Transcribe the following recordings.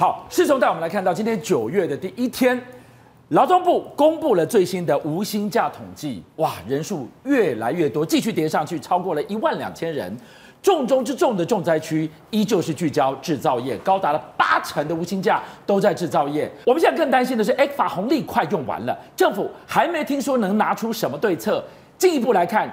好，世聪带我们来看到今天九月的第一天，劳动部公布了最新的无薪假统计，哇，人数越来越多，继续叠上去，超过了一万两千人。重中之重的重灾区依旧是聚焦制造业，高达了八成的无薪假都在制造业。我们现在更担心的是，ECFA 红利快用完了，政府还没听说能拿出什么对策。进一步来看，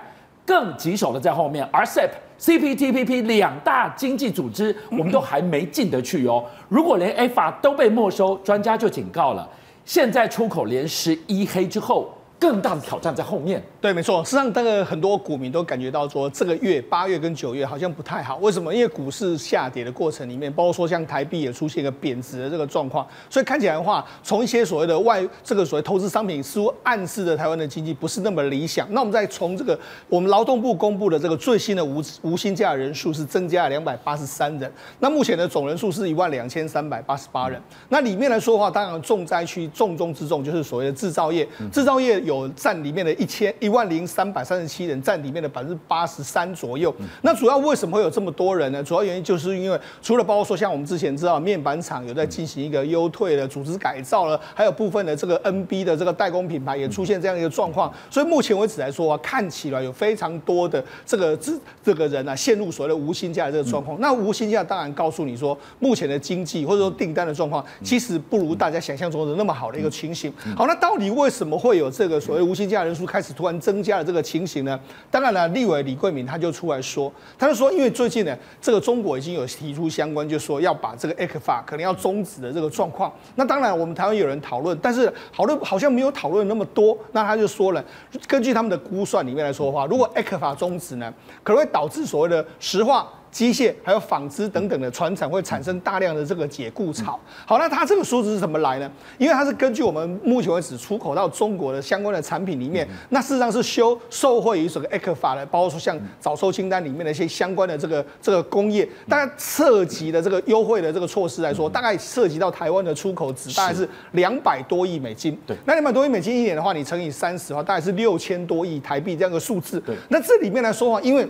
更棘手的在后面，RCEP。CPTPP 两大经济组织，我们都还没进得去哦。如果连 AFAB 都被没收，专家就警告了，现在出口连十一黑之后。更大的挑战在后面。对，没错。实际上，这个很多股民都感觉到说，这个月八月跟九月好像不太好。为什么？因为股市下跌的过程里面，包括说像台币也出现一个贬值的这个状况，所以看起来的话，从一些所谓的外这个所谓投资商品，似乎暗示的台湾的经济不是那么理想。那我们再从这个我们劳动部公布的这个最新的无无薪假人数是增加了两百八十三人，那目前的总人数是一万两千三百八十八人。那里面来说的话，当然重灾区重中之重就是所谓的制造业，制造业有。有占里面的一千一万零三百三十七人，占里面的百分之八十三左右。那主要为什么会有这么多人呢？主要原因就是因为除了包括说像我们之前知道面板厂有在进行一个优退的组织改造了，还有部分的这个 NB 的这个代工品牌也出现这样一个状况。所以目前为止来说啊，看起来有非常多的这个这这个人啊陷入所谓的无薪假的这个状况。那无薪假当然告诉你说，目前的经济或者说订单的状况，其实不如大家想象中的那么好的一个情形。好，那到底为什么会有这个所谓无薪？薪假人数开始突然增加了这个情形呢？当然了，立委李桂敏他就出来说，他就说，因为最近呢，这个中国已经有提出相关，就说要把这个 Act 法可能要终止的这个状况。那当然，我们台湾有人讨论，但是讨论好像没有讨论那么多。那他就说了，根据他们的估算里面来说的话，如果 Act 法终止呢，可能会导致所谓的石化。机械还有纺织等等的船产会产生大量的这个解雇潮。好，那它这个数字是怎么来呢？因为它是根据我们目前为止出口到中国的相关的产品里面，那事实上是修受惠于这个 ECFA 的，包括说像早收清单里面的一些相关的这个这个工业，大概涉及的这个优惠的这个措施来说，大概涉及到台湾的出口值大概是两百多亿美金。对，那两百多亿美金一年的话，你乘以三十的话，大概是六千多亿台币这样的数字。对，那这里面来说的话，因为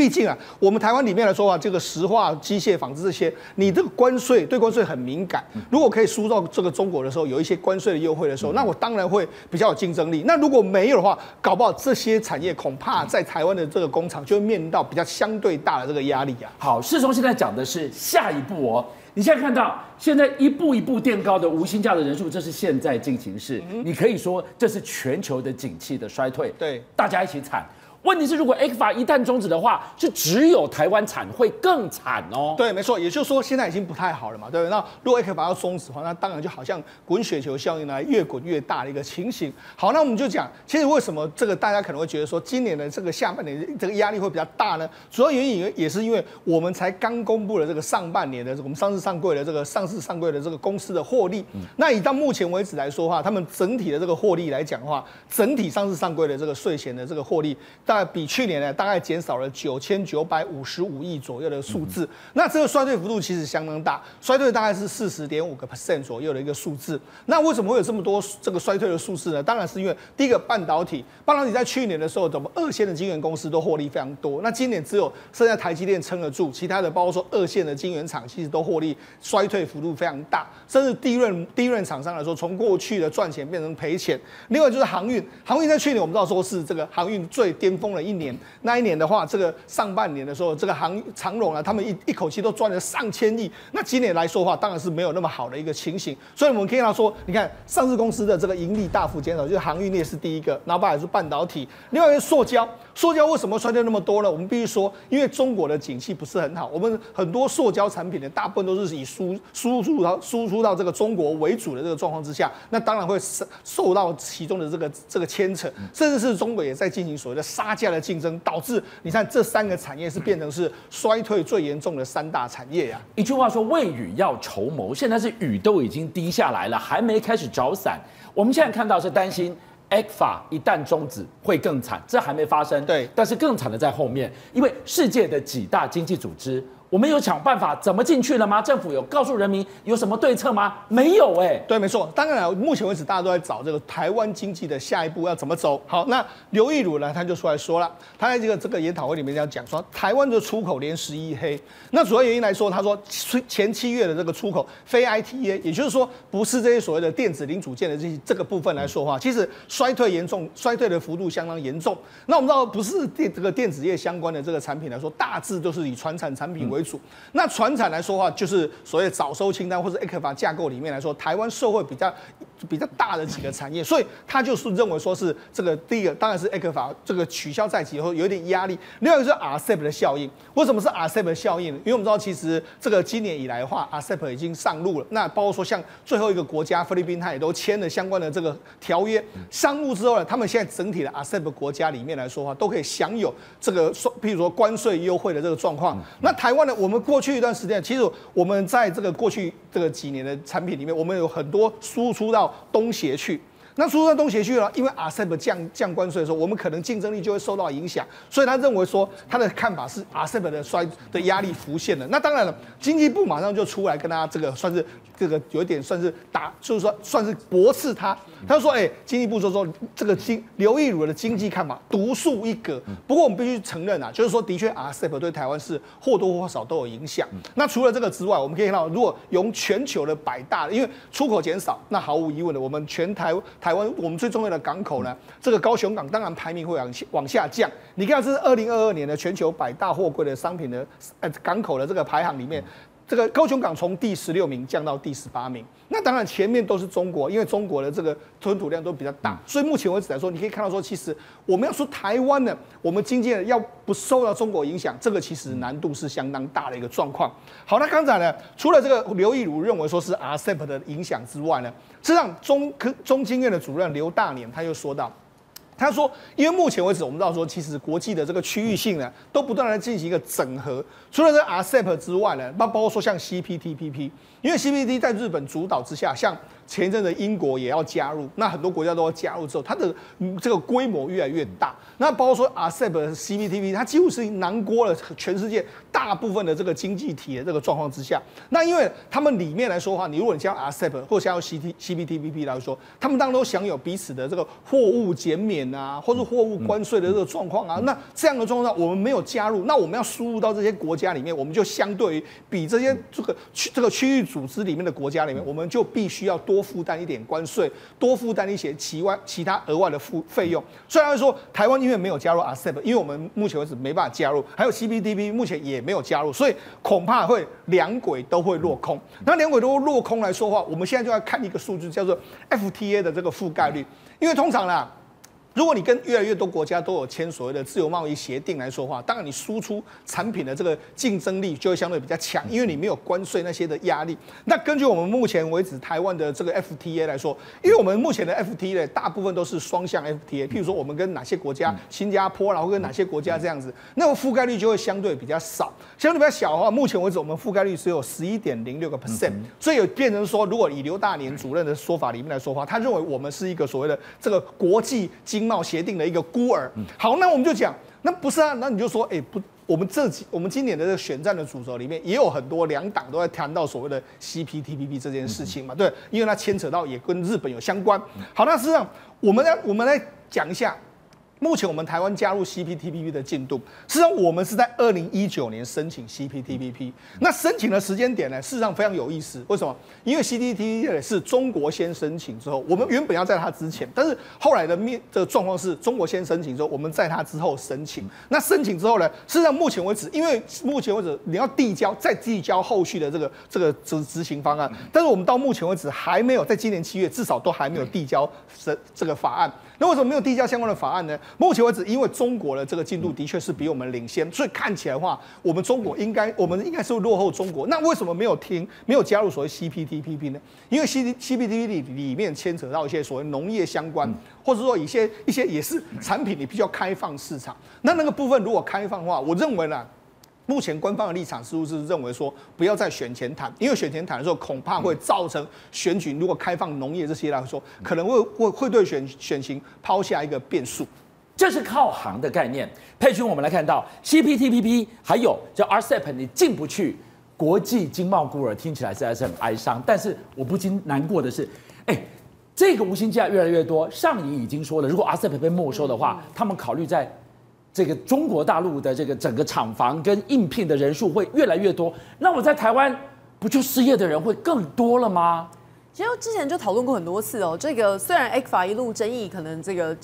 毕竟啊，我们台湾里面来说啊，这个石化、机械、纺织这些，你这个关税对关税很敏感。如果可以输到这个中国的时候，有一些关税的优惠的时候，那我当然会比较有竞争力。那如果没有的话，搞不好这些产业恐怕在台湾的这个工厂就会面临到比较相对大的这个压力啊。好，世聪现在讲的是下一步哦。你现在看到现在一步一步垫高的无薪假的人数，这是现在进行式。你可以说这是全球的景气的衰退，对，大家一起惨。问题是，如果 ECFA 一旦终止的话，是只有台湾惨，会更惨哦。对，没错，也就是说现在已经不太好了嘛，对不对？那如果 ECFA 要终止的话，那当然就好像滚雪球效应呢，越滚越大的一个情形。好，那我们就讲，其实为什么这个大家可能会觉得说，今年的这个下半年这个压力会比较大呢？主要原因也是因为我们才刚公布了这个上半年的我们上市上柜的这个上市上柜的这个公司的获利。嗯、那以到目前为止来说的话，他们整体的这个获利来讲的话，整体上市上柜的这个税前的这个获利。大概比去年呢，大概减少了九千九百五十五亿左右的数字。那这个衰退幅度其实相当大，衰退大概是四十点五个 percent 左右的一个数字。那为什么会有这么多这个衰退的数字呢？当然是因为第一个半导体，半导体在去年的时候，怎么二线的晶圆公司都获利非常多。那今年只有剩下台积电撑得住，其他的包括说二线的晶圆厂，其实都获利衰退幅度非常大。甚至第一轮第一轮厂商来说，从过去的赚钱变成赔钱。另外就是航运，航运在去年我们知道说是这个航运最巅封了一年，那一年的话，这个上半年的时候，这个航长荣啊，他们一一口气都赚了上千亿。那今年来说的话，当然是没有那么好的一个情形。所以我们可以看到说，你看上市公司的这个盈利大幅减少，就是航运业是第一个，然后还是半导体，另外一个塑胶，塑胶为什么衰退那么多呢？我们必须说，因为中国的景气不是很好，我们很多塑胶产品的大部分都是以输输出到输出到这个中国为主的这个状况之下，那当然会受受到其中的这个这个牵扯，甚至是中国也在进行所谓的杀价的竞争。导致你看这三个产业是变成是衰退最严重的三大产业呀。一句话说，未雨要绸缪，现在是雨都已经滴下来了，还没开始着伞。我们现在看到是担心 ECFA 一旦终止会更惨，这还没发生。对，但是更惨的在后面，因为世界的几大经济组织我们有想办法怎么进去了吗？政府有告诉人民有什么对策吗？没有哎、对，没错。当然了，目前为止大家都在找这个台湾经济的下一步要怎么走。好，那刘益儒呢，他就出来说了，他在这个这个研讨会里面这样讲说，台湾的出口连十一黑。那主要原因来说，他说前七月的这个出口非 ITA，也就是说不是这些所谓的电子零组件的这些这个部分来说话，其实衰退严重，衰退的幅度相当严重。那我们知道，不是电这个电子业相关的这个产品来说，大致都是以传产产品为主。那船产来说的话，就是所谓早收清单或者 ECFA 架构里面来说，台湾社会比较比较大的几个产业，所以他就是认为说是这个第一个当然是 ECFA 这个取消在即以后有一点压力，另外一个是 RCEP 的效应。为什么是 RCEP 的效应呢？因为我们知道其实这个今年以来的话，RCEP 已经上路了。那包括说像最后一个国家菲律宾，它也都签了相关的这个条约。上路之后呢，他们现在整体的 RCEP 国家里面来说的话，都可以享有这个说，譬如说关税优惠的这个状况。那台湾呢，我们过去一段时间，其实我们在这个过去这个几年的产品里面，我们有很多输出到东协去。那输出到东协去了，因为 RCEP 降降关税的时候，我们可能竞争力就会受到影响。所以他认为说，他的看法是 RCEP 的衰的压力浮现了。那当然了，经济部马上就出来跟他这个算是这个有点算是打，就是说算是驳斥他。他说：“哎，经济部说说这个经刘益儒的经济看法独树一格。不过我们必须承认啊，就是说的确 RCEP 对台湾是或多或少都有影响。那除了这个之外，我们可以看到，如果用全球的百大，因为出口减少，那毫无疑问的，我们全台台湾我们最重要的港口呢，这个高雄港当然排名会往往下降。你看这是二零二二年的全球百大货柜的商品的呃港口的这个排行里面。”这个高雄港从第十六名降到第十八名，那当然前面都是中国，因为中国的这个吞吐量都比较大，所以目前为止来说，你可以看到说，其实我们要说台湾呢，我们经济要不受到中国影响，这个其实难度是相当大的一个状况。好，那刚才呢，除了这个刘义儒认为说是 RCEP 的影响之外呢，实际上中科中经院的主任刘大年他又说到。他说：“因为目前为止，我们知道说，其实国际的这个区域性呢，都不断的进行一个整合。除了这 RCEP 之外呢，包包括说像 CPTPP，因为 CPT 在日本主导之下，像。”前一阵子英国也要加入，那很多国家都要加入之后，它的这个规模越来越大。那包括说 RCEP、CPTPP，它几乎是囊括了全世界大部分的这个经济体的这个状况之下。那因为他们里面来说的话，你如果你像 RCEP 或像 CT、CPTPP 来说，他们当然都享有彼此的这个货物减免啊，或是货物关税的这个状况啊。那这样的状况，我们没有加入，那我们要输入到这些国家里面，我们就相对于比这些这个区这个区域组织里面的国家里面，我们就必须要多。多负担一点关税，多负担一些其外其他额外的付费用。虽然说台湾因为没有加入 RCEP，因为我们目前为止没办法加入，还有 CPTPP 目前也没有加入，所以恐怕会两轨都会落空。那两轨都会落空来说的话，我们现在就要看一个数据，叫做 FTA 的这个覆盖率，因为通常啦。如果你跟越来越多国家都有签所谓的自由贸易协定来说话，当然你输出产品的这个竞争力就会相对比较强，因为你没有关税那些的压力。那根据我们目前为止台湾的这个 FTA 来说，因为我们目前的 FTA 大部分都是双向 FTA，譬如说我们跟哪些国家，新加坡，然后跟哪些国家这样子，那么覆盖率就会相对比较少，相对比较小的话，目前为止我们覆盖率只有十一点零六个 percent，所以有变成说，如果以刘大年主任的说法里面来说话，他认为我们是一个所谓的这个国际经经贸协定的一个孤儿。好，那我们就讲，那不是啊？那你就说，哎、欸，不，我们这几，我们今年的这个选战的主轴里面，也有很多两党都在谈到所谓的 CPTPP 这件事情嘛，对，因为它牵扯到也跟日本有相关。好，那实际上，我们来，我们来讲一下。目前我们台湾加入 CPTPP 的进度，实际上我们是在二零一九年申请 CPTPP。那申请的时间点呢，事实上非常有意思。为什么？因为 CPTPP 是中国先申请之后，我们原本要在它之前，但是后来的面这个状况是中国先申请之后，我们在它之后申请。那申请之后呢，事实上目前为止，因为目前为止你要递交再递交后续的这个这个执执行方案，但是我们到目前为止还没有，在今年七月至少都还没有递交这这个法案。那为什么没有递交相关的法案呢？目前为止，因为中国的这个进度的确是比我们领先，所以看起来的话，我们中国应该，我们应该是落后中国。那为什么没有听，没有加入所谓 CPTPP 呢？因为 C CPTPP 里里面牵扯到一些所谓农业相关，或者说一些一些也是产品，你必须要开放市场。那那个部分如果开放的话，我认为呢。目前官方的立场似乎是认为说，不要再选前谈，因为选前谈的时候，恐怕会造成选举如果开放农业这些来说，可能会会会对选选情抛下一个变数。这是靠行的概念。佩君，我们来看到 CPTPP 还有叫 RCEP，你进不去，国际经贸孤儿听起来实在是很哀伤。但是我不禁难过的是，哎，这个无薪假越来越多。上仪已经说了，如果 RCEP 被没收的话，他们考虑在这个中国大陆的这个整个厂房跟应聘的人数会越来越多。那我在台湾不就失业的人会更多了吗？其实之前就讨论过很多次哦，这个虽然 ECFA 一路争议，可能这个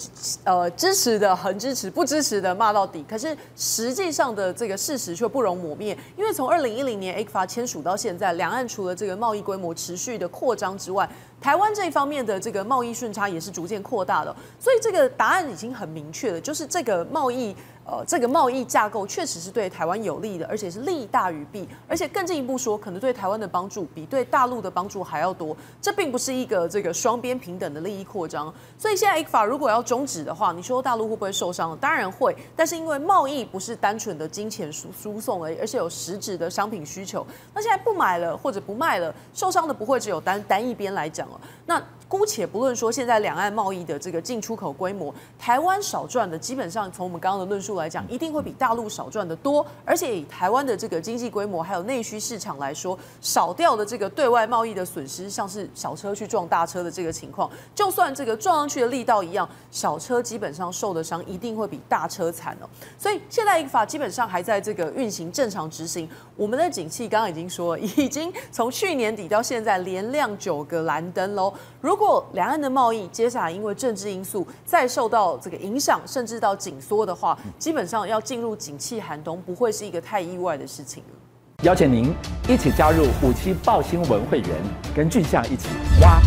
呃支持的很支持，不支持的骂到底，可是实际上的这个事实却不容磨灭。因为从二零一零年 ECFA 签署到现在，两岸除了这个贸易规模持续的扩张之外，台湾这一方面的这个贸易顺差也是逐渐扩大的。所以这个答案已经很明确了，就是这个贸易。呃，这个贸易架构确实是对台湾有利的，而且是利大于弊，而且更进一步说，可能对台湾的帮助比对大陆的帮助还要多。这并不是一个这个双边平等的利益扩张。所以现在 ECFA 如果要终止的话，你说大陆会不会受伤？当然会。但是因为贸易不是单纯的金钱输输送而已，而且有实质的商品需求。那现在不买了或者不卖了，受伤的不会只有单单一边来讲那姑且不论说现在两岸贸易的这个进出口规模，台湾少赚的基本上从我们刚刚的论述来讲，一定会比大陆少赚的多。而且以台湾的这个经济规模还有内需市场来说，少掉的这个对外贸易的损失，像是小车去撞大车的这个情况，就算这个撞上去的力道一样，小车基本上受的伤一定会比大车惨哦。所以现在一个法基本上还在这个运行正常执行。我们的景气刚刚已经说了，已经从去年底到现在连亮九个蓝灯喽。如果两岸的贸易接下来因为政治因素再受到这个影响，甚至到紧缩的话，基本上要进入景气寒冬不会是一个太意外的事情了。邀请您一起加入五七报新闻会员，跟俊相一起挖。